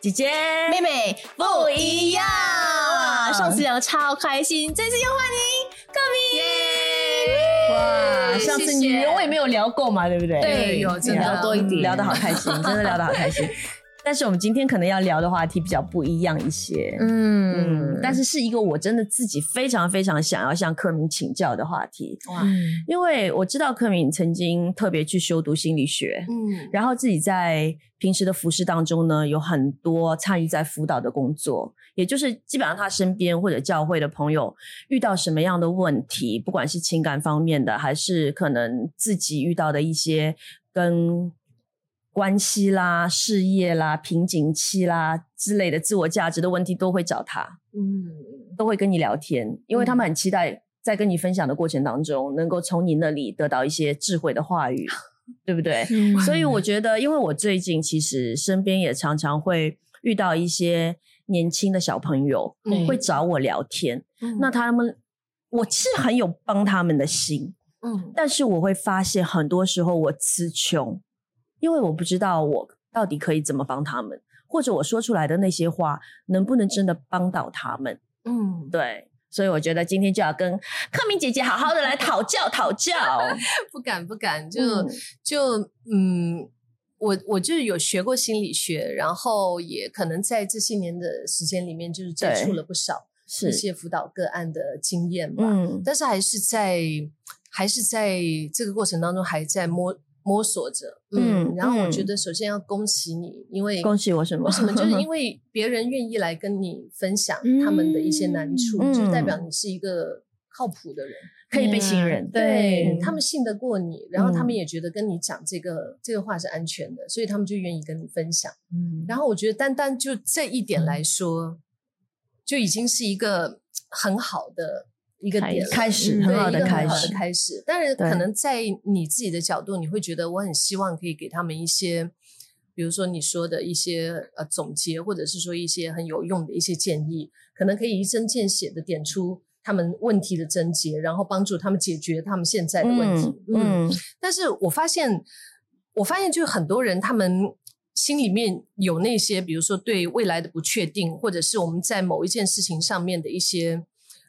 姐姐妹妹不一样。上次聊得超开心，这次又欢迎克明。哇，上次你我也没有聊够嘛，对不对？对，有真的聊多一点，聊得好开心，真的聊得好开心。但是我们今天可能要聊的话题比较不一样一些，嗯。嗯，但是是一个我真的自己非常非常想要向柯敏请教的话题，哇，因为我知道柯敏曾经特别去修读心理学，嗯，然后自己在平时的服饰当中呢，有很多参与在辅导的工作，也就是基本上他身边或者教会的朋友遇到什么样的问题，不管是情感方面的，还是可能自己遇到的一些跟。关系啦、事业啦、瓶颈期啦之类的自我价值的问题，都会找他，嗯，都会跟你聊天，因为他们很期待在跟你分享的过程当中，能够从你那里得到一些智慧的话语，对不对？所以我觉得，因为我最近其实身边也常常会遇到一些年轻的小朋友会找我聊天，那他们我是很有帮他们的心，嗯，但是我会发现很多时候我词穷。因为我不知道我到底可以怎么帮他们，或者我说出来的那些话能不能真的帮到他们？嗯，对，所以我觉得今天就要跟克明姐姐好好的来讨教讨教。不敢不敢，就就嗯，我我就是有学过心理学，然后也可能在这些年的时间里面，就是接触了不少一些辅导个案的经验吧。嗯，但是还是在还是在这个过程当中还在摸。摸索着，嗯，然后我觉得首先要恭喜你，因为恭喜我什么？为什么？就是因 为别人愿意来跟你分享他们的一些难处，就代表你是一个靠谱的人，可以被信任。对他们信得过你，然后他们也觉得跟你讲这个这个话是安全的，所以他们就愿意跟你分享。嗯，然后我觉得单单就这一点来说，就已经是一个很好的。一个点开始，很好的开始，开始。但是可能在你自己的角度，你会觉得我很希望可以给他们一些，比如说你说的一些呃总结，或者是说一些很有用的一些建议，可能可以一针见血的点出他们问题的症结，然后帮助他们解决他们现在的问题。嗯，但是我发现，我发现就很多人他们心里面有那些，比如说对未来的不确定，或者是我们在某一件事情上面的一些。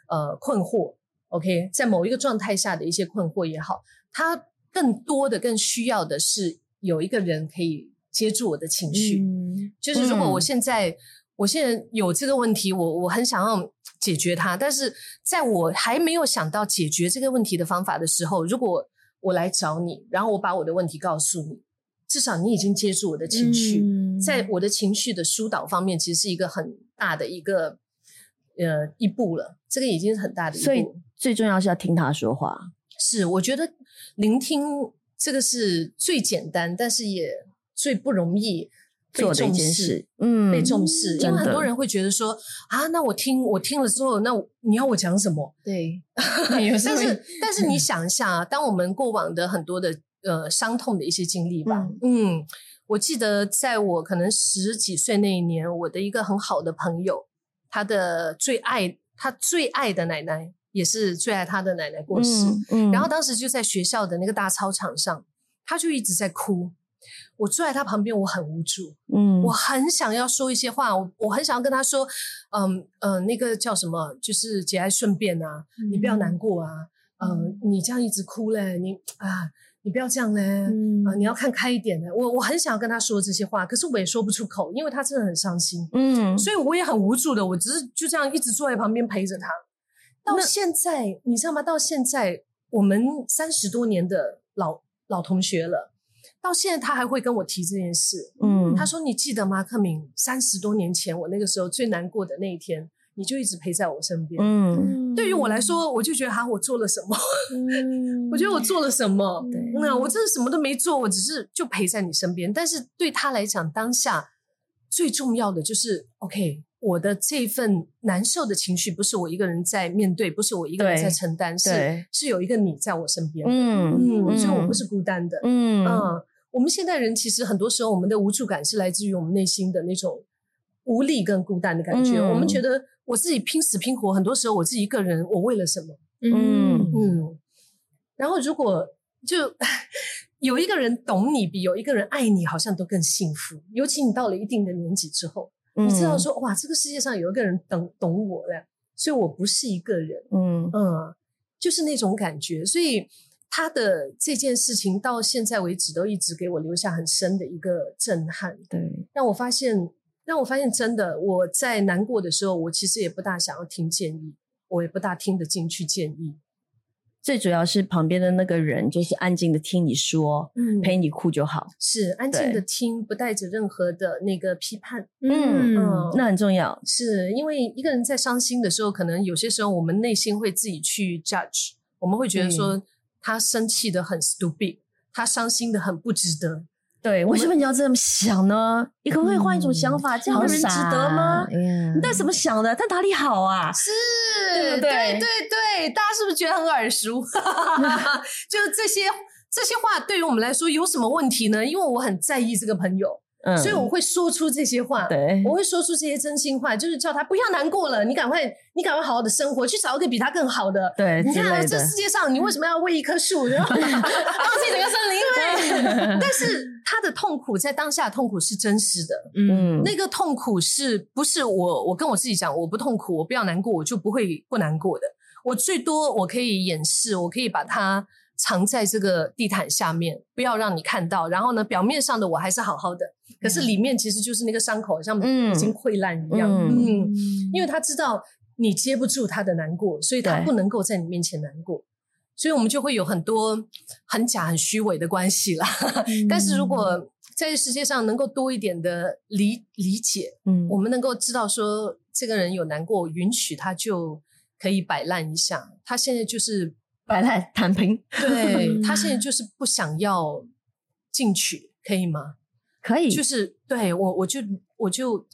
呃，困惑，OK，在某一个状态下的一些困惑也好，他更多的、更需要的是有一个人可以接住我的情绪。嗯就是如果我现在，我现在有这个问题，我我很想要解决它，但是在我还没有想到解决这个问题的方法的时候，如果我来找你，然后我把我的问题告诉你，至少你已经接住我的情绪，嗯在我的情绪的疏导方面，其实是一个很大的一个。呃，一步了，这个已经是很大的一步。所以最重要是要听他说话。是，我觉得聆听这个是最简单，但是也最不容易做的一件事。嗯，被重视，因为很多人会觉得说啊，那我听我听了之后，那你要我讲什么？对。但是，但是你想一下啊，当我们过往的很多的呃伤痛的一些经历吧，嗯，我记得在我可能十几岁那一年，我的一个很好的朋友。他的最爱，他最爱的奶奶也是最爱他的奶奶过世，然后当时就在学校的那个大操场上，他就一直在哭。我坐在他旁边，我很无助，嗯，我很想要说一些话，我我很想要跟他说，嗯嗯，那个叫什么，就是节哀顺变啊，你不要难过啊，嗯，你这样一直哭嘞，你啊。你不要这样嘞，啊，你要看开一点的。我我很想要跟他说这些话，可是我也说不出口，因为他真的很伤心。嗯，所以我也很无助的，我只是就这样一直坐在旁边陪着他。到现在，你知道吗？到现在，我们三十多年的老老同学了，到现在他还会跟我提这件事。嗯，他说：“你记得吗，克敏？三十多年前，我那个时候最难过的那一天。”你就一直陪在我身边。嗯，对于我来说，我就觉得哈，我做了什么？我觉得我做了什么？那我真的什么都没做，我只是就陪在你身边。但是对他来讲，当下最重要的就是，OK，我的这份难受的情绪不是我一个人在面对，不是我一个人在承担，是是有一个你在我身边。嗯嗯，所以我不是孤单的。嗯嗯，我们现代人其实很多时候，我们的无助感是来自于我们内心的那种无力跟孤单的感觉。我们觉得。我自己拼死拼活，很多时候我自己一个人，我为了什么？嗯嗯。然后如果就有一个人懂你，比有一个人爱你，好像都更幸福。尤其你到了一定的年纪之后，你知道说哇，这个世界上有一个人懂懂我了，所以我不是一个人。嗯嗯，就是那种感觉。所以他的这件事情到现在为止都一直给我留下很深的一个震撼。对，让我发现，让我发现，真的我在难过的时候，我其实也不大想要听建议，我也不大听得进去建议。最主要是旁边的那个人，就是安静的听你说，嗯，陪你哭就好，是安静的听，不带着任何的那个批判，嗯嗯，那很重要，是因为一个人在伤心的时候，可能有些时候我们内心会自己去 judge，我们会觉得说他生气的很 stupid，他伤心的很不值得。对，为什么你要这么想呢？你可不可以换一种想法？这样的人值得吗？你带什么想的？他哪里好啊？是，对对对对，大家是不是觉得很耳熟？就是这些这些话对于我们来说有什么问题呢？因为我很在意这个朋友。所以我会说出这些话，对，我会说出这些真心话，就是叫他不要难过了，你赶快，你赶快好好的生活，去找一个比他更好的。对，你看这世界上，你为什么要为一棵树，然后 放弃整个森林？对，但是他的痛苦在当下痛苦是真实的，嗯，那个痛苦是不是我我跟我自己讲，我不痛苦，我不要难过，我就不会不难过的。我最多我可以掩饰，我可以把它。藏在这个地毯下面，不要让你看到。然后呢，表面上的我还是好好的，可是里面其实就是那个伤口，像已经溃烂一样。嗯，因为他知道你接不住他的难过，所以他不能够在你面前难过。所以我们就会有很多很假、很虚伪的关系啦。但是如果在世界上能够多一点的理理解，嗯，我们能够知道说这个人有难过，允许他就可以摆烂一下。他现在就是。摆烂躺平，对 他现在就是不想要进取，可以吗？可以，就是对我，我就我就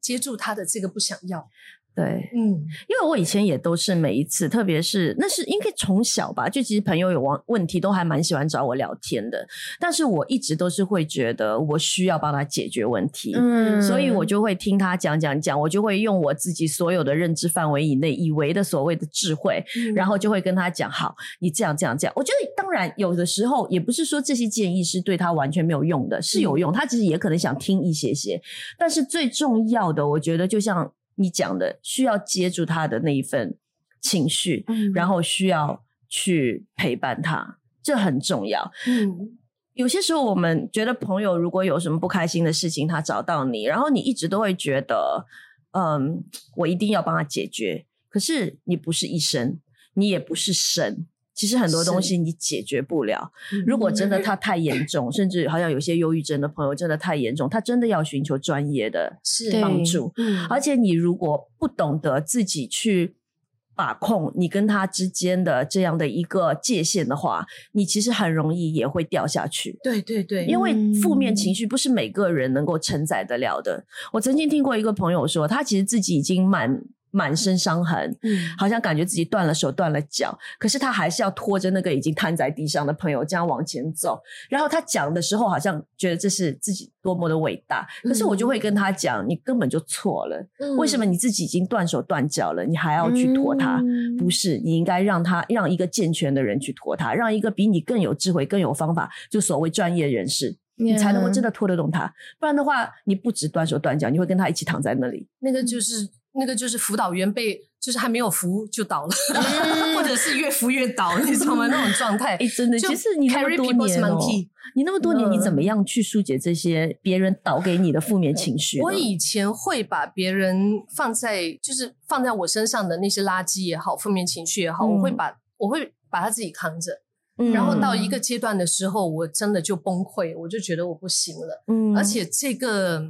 接住他的这个不想要。对，嗯，因为我以前也都是每一次，特别是那是应该从小吧，就其实朋友有问问题，都还蛮喜欢找我聊天的。但是我一直都是会觉得我需要帮他解决问题，嗯，所以我就会听他讲讲讲，我就会用我自己所有的认知范围以内以为的所谓的智慧，然后就会跟他讲，好，你这样这样这样。我觉得当然有的时候也不是说这些建议是对他完全没有用的，是有用，他其实也可能想听一些些。但是最重要的，我觉得就像。你讲的需要接住他的那一份情绪，然后需要去陪伴他，这很重要。嗯，有些时候我们觉得朋友如果有什么不开心的事情，他找到你，然后你一直都会觉得，嗯，我一定要帮他解决。可是你不是医生，你也不是神。其实很多东西你解决不了。如果真的他太严重，甚至好像有些忧郁症的朋友真的太严重，他真的要寻求专业的帮助。而且你如果不懂得自己去把控你跟他之间的这样的一个界限的话，你其实很容易也会掉下去。对对对，因为负面情绪不是每个人能够承载得了的。我曾经听过一个朋友说，他其实自己已经满。满身伤痕，嗯，好像感觉自己断了手断了脚，可是他还是要拖着那个已经瘫在地上的朋友这样往前走。然后他讲的时候，好像觉得这是自己多么的伟大。可是我就会跟他讲，你根本就错了。为什么你自己已经断手断脚了，你还要去拖他？不是，你应该让他让一个健全的人去拖他，让一个比你更有智慧、更有方法，就所谓专业人士，你才能够真的拖得动他。不然的话，你不止断手断脚，你会跟他一起躺在那里。那个就是。那个就是辅导员被，就是还没有扶就倒了，或者是越扶越倒，你知道吗？那种状态。哎，真的，其实你那么多年哦，你那么多年，你怎么样去疏解这些别人导给你的负面情绪？我以前会把别人放在，就是放在我身上的那些垃圾也好，负面情绪也好，我会把我会把他自己扛着。然后到一个阶段的时候，我真的就崩溃，我就觉得我不行了。嗯，而且这个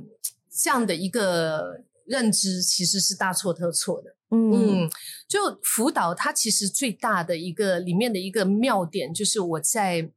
这样的一个。认知其实是大错特错的。嗯，就辅导它其实最大的一个里面的一个妙点，就是我在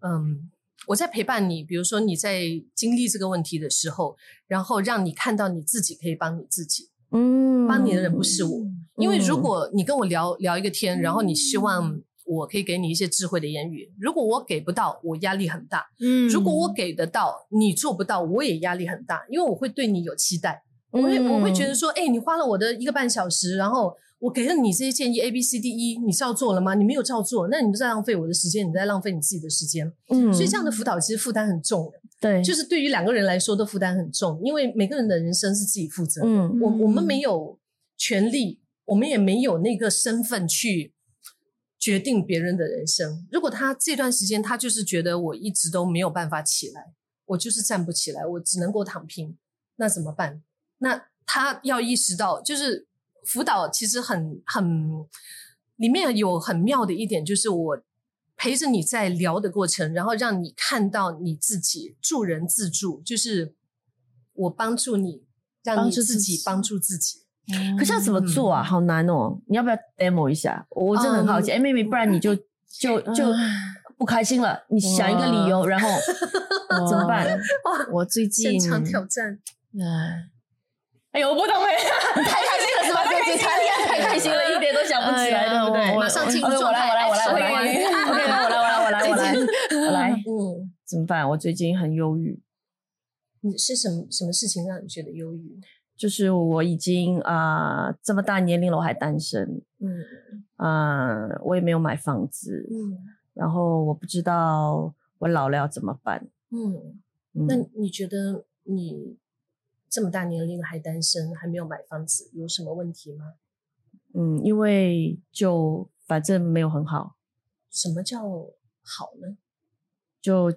嗯我在陪伴你，比如说你在经历这个问题的时候，然后让你看到你自己可以帮你自己。嗯，帮你的人不是我，因为如果你跟我聊聊一个天，然后你希望我可以给你一些智慧的言语，如果我给不到，我压力很大。嗯，如果我给得到，你做不到，我也压力很大，因为我会对你有期待。我会我会觉得说，哎，你花了我的一个半小时，然后我给了你这些建议 A B C D E，你照做了吗？你没有照做，那你就在浪费我的时间，你在浪费你自己的时间。嗯，所以这样的辅导其实负担很重的。对，就是对于两个人来说都负担很重，因为每个人的人生是自己负责。嗯，我我们没有权利，我们也没有那个身份去决定别人的人生。如果他这段时间他就是觉得我一直都没有办法起来，我就是站不起来，我只能够躺平，那怎么办？那他要意识到，就是。辅导其实很很里面有很妙的一点，就是我陪着你在聊的过程，然后让你看到你自己助人自助，就是我帮助你，让你自己帮助自己。可是要怎么做啊？好难哦！你要不要 demo 一下？我真的很好奇。哎，妹妹，不然你就就就不开心了，你想一个理由，然后 怎么办？我最近现场挑战。哎呦，我不懂哎，太开心了是吧？最近太开心了，一点都想不起来，对不对？马上进入状态，我来，我来，我来，我来，我来，我来，我来，我来，我来，我来。嗯，怎么办？我最近很忧郁。你是什么什么事情让你觉得忧郁？就是我已经啊这么大年龄了，我还单身。嗯啊，我也没有买房子。嗯，然后我不知道我老了要怎么办。嗯，那你觉得你？这么大年龄还单身，还没有买房子，有什么问题吗？嗯，因为就反正没有很好。什么叫好呢？就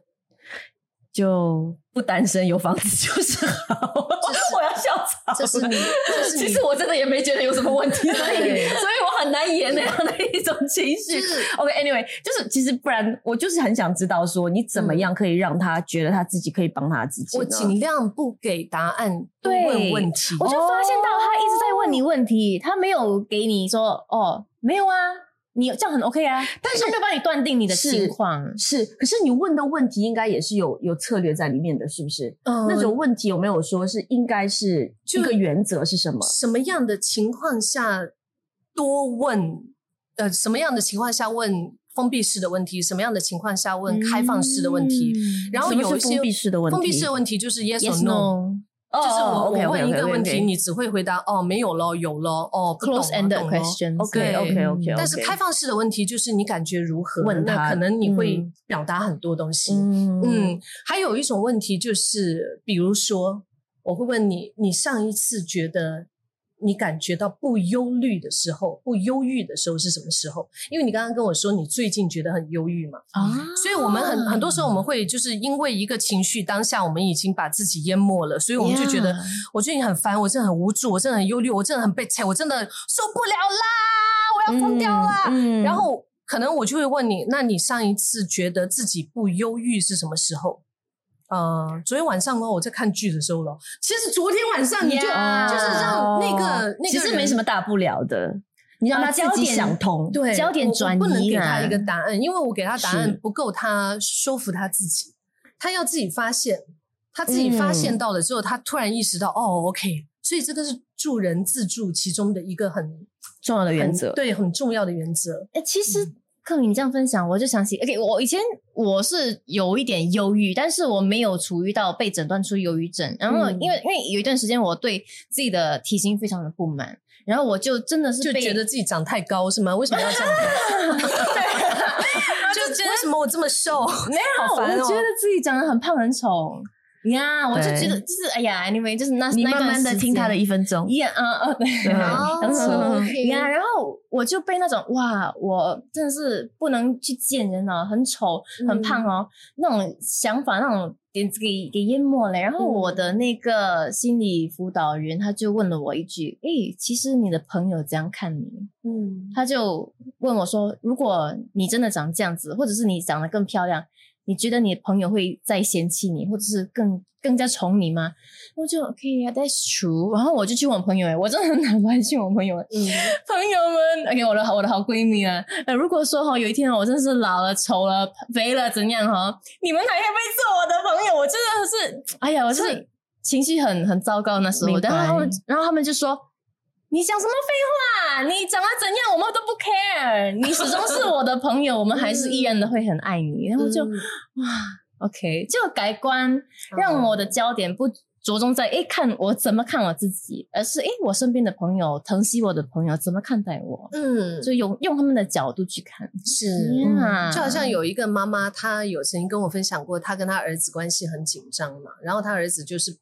就不单身，有房子就是好。我要笑场。这是 你，其实我真的也没觉得有什么问题，所以所以我很难演那样的一种情绪。OK，Anyway，就是其实不然，我就是很想知道说你怎么样可以让他觉得他自己可以帮他自己。我尽量不给答案，问问题。我就发现到他一直在问你问题，他没有给你说哦，没有啊。你这样很 OK 啊，但是没有帮你断定你的情况是，可是你问的问题应该也是有有策略在里面的，是不是？嗯，那种问题有没有说是应该是一个原则是什么？什么样的情况下多问？呃，什么样的情况下问封闭式的问题？什么样的情况下问开放式的问题？然后有一些封闭式的问题，封闭式的问题就是 yes or no。就是我我问一个问题，你只会回答哦，没有了，有了，哦，不懂了，懂了。OK OK OK。但是开放式的问题就是你感觉如何？问他，可能你会表达很多东西。嗯，还有一种问题就是，比如说，我会问你，你上一次觉得。你感觉到不忧虑的时候，不忧郁的时候是什么时候？因为你刚刚跟我说你最近觉得很忧郁嘛，啊，所以我们很很多时候我们会就是因为一个情绪当下我们已经把自己淹没了，所以我们就觉得我最近很烦，我真的很无助，我真的很忧虑，我真的很被踩，我真的受不了啦，我要疯掉啦。然后可能我就会问你，那你上一次觉得自己不忧郁是什么时候？呃，昨天晚上呢，我在看剧的时候了。其实昨天晚上你就就是让那个那个其实没什么大不了的，你让他自己想通，对，焦点转移，不能给他一个答案，因为我给他答案不够，他说服他自己，他要自己发现，他自己发现到了之后，他突然意识到，哦，OK，所以这个是助人自助其中的一个很重要的原则，对，很重要的原则。哎，其实。克明，你这样分享，我就想起，OK，我以前我是有一点忧郁，但是我没有处于到被诊断出忧郁症。然后，因为因为有一段时间我对自己的体型非常的不满，然后我就真的是就觉得自己长太高是吗？为什么要这样？就觉得为什么我这么瘦？没有，我觉得自己长得很胖很丑。呀，我就觉得就是哎呀，anyway，就是那你慢慢的听他的一分钟，呀，嗯嗯，对，呀，然后我就被那种哇，我真的是不能去见人了，很丑，很胖哦，那种想法，那种点子给给淹没了。然后我的那个心理辅导员他就问了我一句，诶，其实你的朋友这样看你，嗯，他就问我说，如果你真的长这样子，或者是你长得更漂亮。你觉得你的朋友会再嫌弃你，或者是更更加宠你吗？我就 OK，That's true。然后我就去问朋友，哎，我真的很难关心我朋友。嗯，朋友们，OK，我的我的好闺蜜啊。呃，如果说哈，有一天我真的是老了、丑了、肥了，怎样哈？你们还会不会做我的朋友？我真的是，哎呀，我是情绪很很糟糕那时候。然后他们，然后他们就说。你讲什么废话？你长得怎样，我们都不 care。你始终是我的朋友，我们还是依然的会很爱你。然后就哇，OK，就改观，让我的焦点不着重在哎看我怎么看我自己，而是哎我身边的朋友疼惜我的朋友怎么看待我，嗯，就用用他们的角度去看，是啊，就好像有一个妈妈，她有曾经跟我分享过，她跟她儿子关系很紧张嘛，然后她儿子就是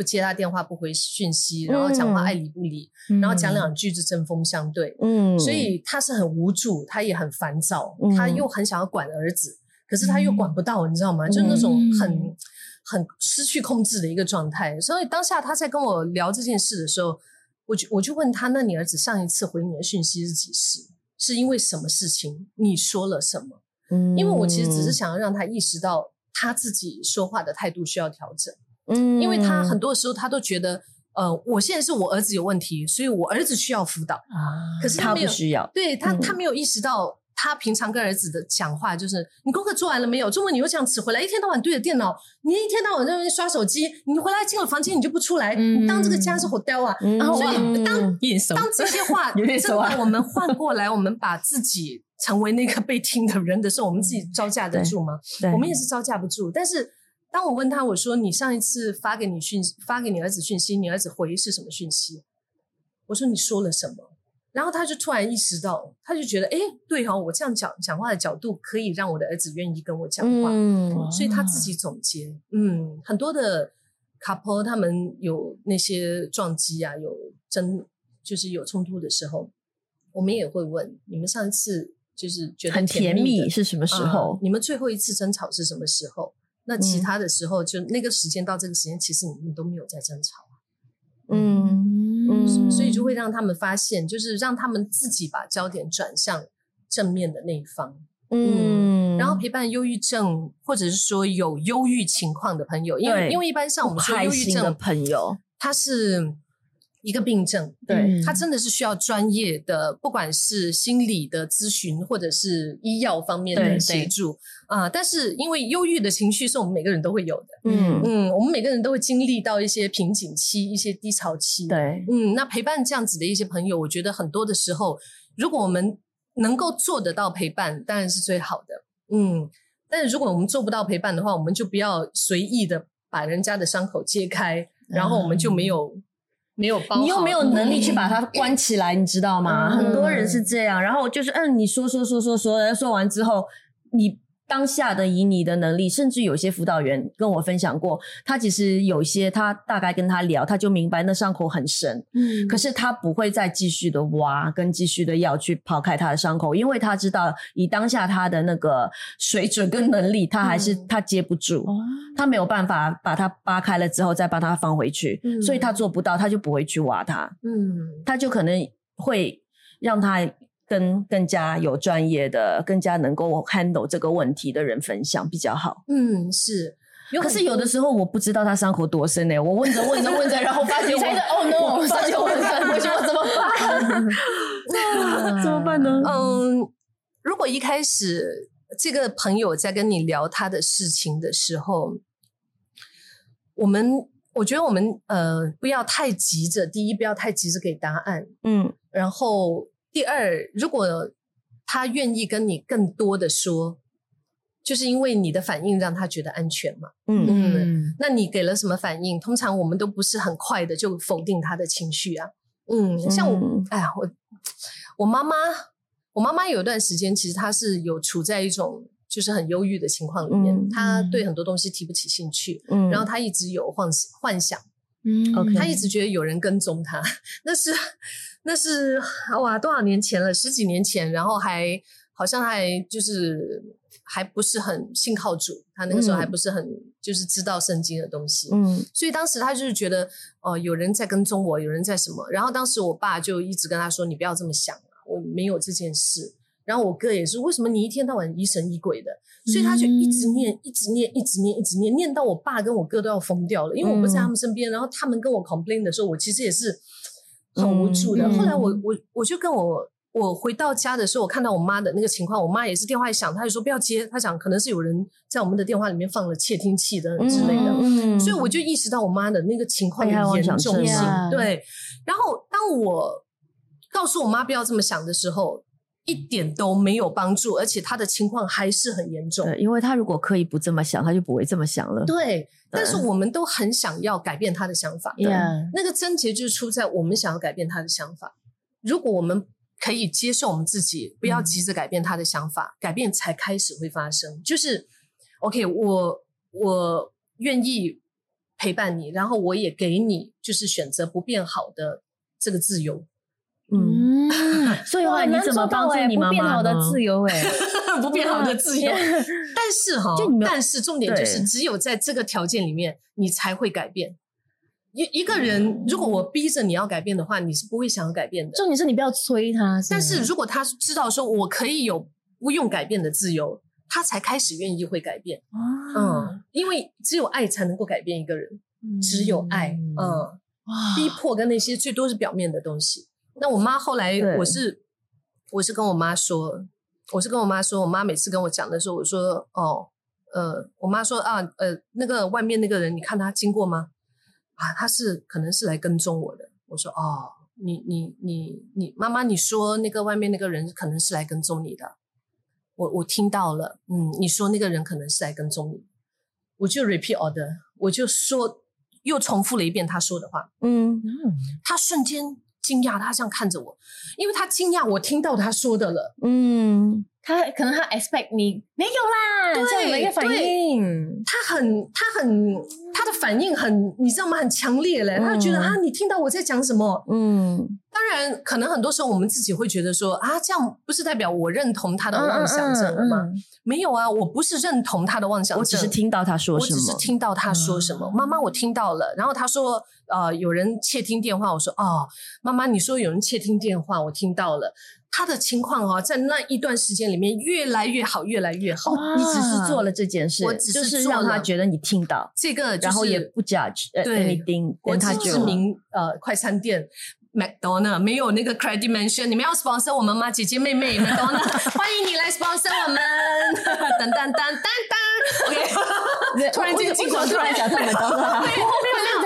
不接他电话，不回讯息，然后讲话爱理不理，然后讲两句就针锋相对，嗯，所以他是很无助，他也很烦躁，他又很想要管儿子，可是他又管不到，你知道吗？就那种很。很失去控制的一个状态，所以当下他在跟我聊这件事的时候，我就我就问他：“那你儿子上一次回你的讯息是几时？是因为什么事情？你说了什么？”嗯，因为我其实只是想要让他意识到他自己说话的态度需要调整。嗯，因为他很多时候他都觉得，呃，我现在是我儿子有问题，所以我儿子需要辅导啊，可是他不需要，对他他没有意识到。他平常跟儿子的讲话就是：你功课做完了没有？周末你又这样迟回来，一天到晚对着电脑，你一天到晚在那边刷手机。你回来进了房间，你就不出来，你当这个家是 hotel 啊！然后，所以当当这些话真的我们换 过来，我们把自己成为那个被听的人的时候，我们自己招架得住吗？我们也是招架不住。但是当我问他，我说：“你上一次发给你讯发给你儿子讯息，你儿子回是什么讯息？”我说：“你说了什么？”然后他就突然意识到，他就觉得，哎，对哈，我这样讲讲话的角度可以让我的儿子愿意跟我讲话，嗯所以他自己总结，嗯，很多的 couple 他们有那些撞击啊，有争，就是有冲突的时候，我们也会问，你们上一次就是觉得很甜蜜是什么时候？你们最后一次争吵是什么时候？那其他的时候，就那个时间到这个时间，其实你们都没有在争吵。嗯嗯，所以就会让他们发现，就是让他们自己把焦点转向正面的那一方。嗯，然后陪伴忧郁症或者是说有忧郁情况的朋友，因为因为一般像我们说忧郁症的朋友，他是。一个病症，对它真的是需要专业的，不管是心理的咨询或者是医药方面的协助啊。但是因为忧郁的情绪是我们每个人都会有的，嗯嗯，我们每个人都会经历到一些瓶颈期、一些低潮期。对，嗯，那陪伴这样子的一些朋友，我觉得很多的时候，如果我们能够做得到陪伴，当然是最好的。嗯，但是如果我们做不到陪伴的话，我们就不要随意的把人家的伤口揭开，然后我们就没有。没有，你又没有能力去把它关起来，你知道吗？很多人是这样，然后就是嗯，你说说说说说，说完之后你。当下的以你的能力，甚至有些辅导员跟我分享过，他其实有些他大概跟他聊，他就明白那伤口很深，嗯，可是他不会再继续的挖跟继续的要去刨开他的伤口，因为他知道以当下他的那个水准跟能力，他还是他接不住，他没有办法把它扒开了之后再把它放回去，所以他做不到，他就不会去挖它，嗯，他就可能会让他。跟更加有专业的、更加能够 handle 这个问题的人分享比较好。嗯，是。可是有的时候我不知道他伤口多深呢。我问着问着问着，然后发现 我哦 no，发现我很深，我说我怎么办？怎么办呢？嗯，如果一开始这个朋友在跟你聊他的事情的时候，我们我觉得我们呃不要太急着，第一不要太急着给答案。嗯，然后。第二，如果他愿意跟你更多的说，就是因为你的反应让他觉得安全嘛。嗯嗯，那你给了什么反应？通常我们都不是很快的就否定他的情绪啊。嗯，像我，哎呀，我我妈妈，我妈妈有一段时间，其实她是有处在一种就是很忧郁的情况里面，她对很多东西提不起兴趣，嗯，然后她一直有幻幻想。嗯，OK，他一直觉得有人跟踪他，那是那是哇，多少年前了，十几年前，然后还好像还就是还不是很信靠主，他那个时候还不是很就是知道圣经的东西，嗯，所以当时他就是觉得哦，有人在跟踪我，有人在什么，然后当时我爸就一直跟他说，你不要这么想啊我没有这件事。然后我哥也是，为什么你一天到晚疑神疑鬼的？所以他就一直念，一直念，一直念，一直念，念到我爸跟我哥都要疯掉了。因为我不在他们身边，然后他们跟我 complain 的时候，我其实也是很无助的。后来我我我就跟我我回到家的时候，我看到我妈的那个情况，我妈也是电话一响，她就说不要接，她想可能是有人在我们的电话里面放了窃听器的之类的。所以我就意识到我妈的那个情况的严重性。对，然后当我告诉我妈不要这么想的时候。一点都没有帮助，而且他的情况还是很严重。对，因为他如果刻意不这么想，他就不会这么想了。对，但是我们都很想要改变他的想法。对，那个症结就是出在我们想要改变他的想法。如果我们可以接受我们自己，不要急着改变他的想法，改变才开始会发生。就是 OK，我我愿意陪伴你，然后我也给你就是选择不变好的这个自由。嗯，所以话你怎么帮助你妈妈的自由？哎，不变好的自由。但是哈，但是重点就是，只有在这个条件里面，你才会改变。一一个人，如果我逼着你要改变的话，你是不会想要改变的。重点是你不要催他。但是如果他知道说我可以有不用改变的自由，他才开始愿意会改变。嗯，因为只有爱才能够改变一个人，只有爱。嗯，逼迫跟那些最多是表面的东西。那我妈后来，我是我是跟我妈说，我是跟我妈说，我妈每次跟我讲的时候，我说哦，呃，我妈说啊，呃，那个外面那个人，你看他经过吗？啊，他是可能是来跟踪我的。我说哦，你你你你妈妈，你说那个外面那个人可能是来跟踪你的，我我听到了，嗯，你说那个人可能是来跟踪你，我就 repeat order，我就说又重复了一遍他说的话，嗯，他瞬间。惊讶，他这样看着我，因为他惊讶我听到他说的了。嗯，他可能他 expect 你没有啦，这样的一个反应，他很他很他的反应很，你知道吗？很强烈嘞，他就觉得啊，你听到我在讲什么？嗯。当然，可能很多时候我们自己会觉得说啊，这样不是代表我认同他的妄想症吗？没有啊，我不是认同他的妄想症，我只是听到他说什么，我只是听到他说什么。妈妈，我听到了。然后他说，呃，有人窃听电话。我说，哦，妈妈，你说有人窃听电话，我听到了。他的情况哈，在那一段时间里面越来越好，越来越好。你只是做了这件事，我只是让他觉得你听到这个，然后也不 judge，对，国际知名呃快餐店。McDonald 没有那个 credit mention，你们要 sponsor 我们吗？姐姐妹妹，McDonald 欢迎你来 sponsor 我们。噔噔噔噔噔，OK。突然间，为什么突然想到麦当劳？没有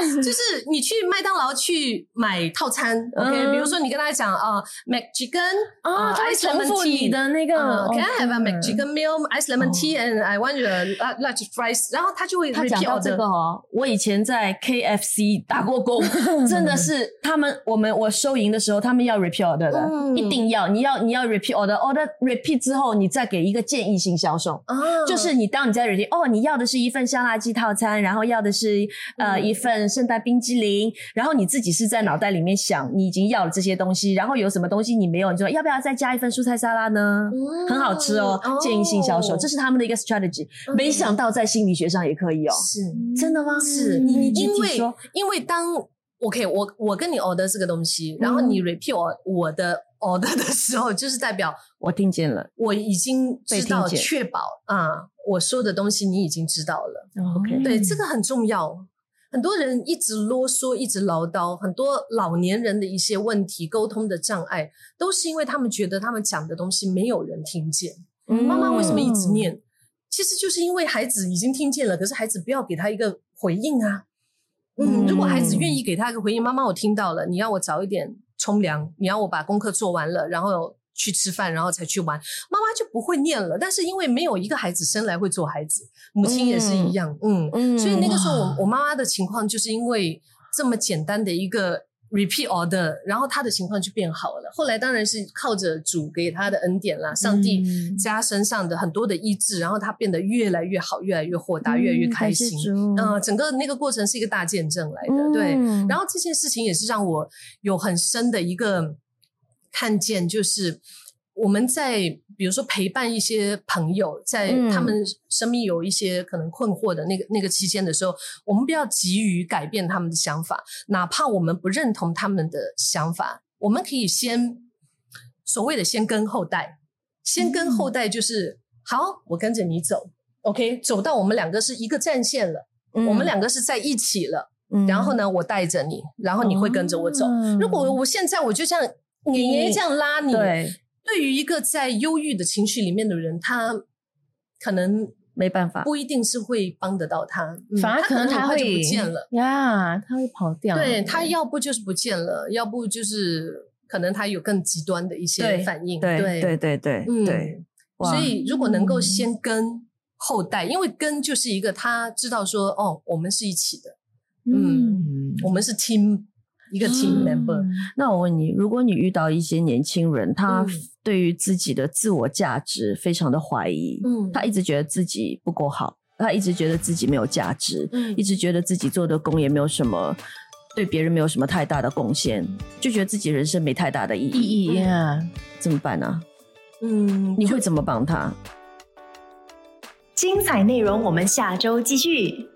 没有，就是你去麦当劳去买套餐，OK。比如说你跟他讲啊，McChicken 啊，他会重复你的那个，Can I have a McChicken meal, ice lemon tea, and I want a large fries？然后他就会他讲到这个哦，我以前在 KFC 打过工，真的是他们我们。我收银的时候，他们要 repeat order 的，一定要，你要你要 repeat order，order repeat 之后，你再给一个建议性销售，就是你当你在 repeat，哦，你要的是一份香辣鸡套餐，然后要的是呃一份圣诞冰激凌，然后你自己是在脑袋里面想，你已经要了这些东西，然后有什么东西你没有，你说要不要再加一份蔬菜沙拉呢？很好吃哦，建议性销售，这是他们的一个 strategy，没想到在心理学上也可以哦，是真的吗？是你你因为因为当。OK，我我跟你 order 这个东西，然后你 repeat 我我的 order 的时候，就是代表我听见了，我已经知道，确保啊，我说的东西你已经知道了。OK，对，这个很重要。很多人一直啰嗦，一直唠叨，很多老年人的一些问题，沟通的障碍，都是因为他们觉得他们讲的东西没有人听见。妈妈为什么一直念？其实就是因为孩子已经听见了，可是孩子不要给他一个回应啊。嗯，如果孩子愿意给他一个回应，妈妈，我听到了，你要我早一点冲凉，你要我把功课做完了，然后去吃饭，然后才去玩，妈妈就不会念了。但是因为没有一个孩子生来会做孩子，母亲也是一样，嗯嗯，所以那个时候我我妈妈的情况就是因为这么简单的一个。Repeat order，然后他的情况就变好了。后来当然是靠着主给他的恩典啦，上帝加身上的很多的医治，然后他变得越来越好，越来越豁达，越来越开心。嗯，整个那个过程是一个大见证来的。对，然后这件事情也是让我有很深的一个看见，就是我们在。比如说陪伴一些朋友，在他们生命有一些可能困惑的那个那个期间的时候，我们不要急于改变他们的想法，哪怕我们不认同他们的想法，我们可以先所谓的先跟后代，先跟后代就是好，我跟着你走，OK，走到我们两个是一个战线了，我们两个是在一起了，然后呢，我带着你，然后你会跟着我走。如果我现在我就像爷爷这样拉你。对于一个在忧郁的情绪里面的人，他可能没办法，不一定是会帮得到他，反而可能他会不见了呀，他会跑掉。对他要不就是不见了，要不就是可能他有更极端的一些反应。对对对对，嗯，对。所以如果能够先跟后代，因为跟就是一个他知道说，哦，我们是一起的，嗯，我们是 team。一个 team member，那我问你，如果你遇到一些年轻人，他对于自己的自我价值非常的怀疑，嗯，他一直觉得自己不够好，他一直觉得自己没有价值，嗯，一直觉得自己做的工也没有什么，对别人没有什么太大的贡献，就觉得自己人生没太大的意义，怎么办呢？嗯，你会怎么帮他？精彩内容，我们下周继续。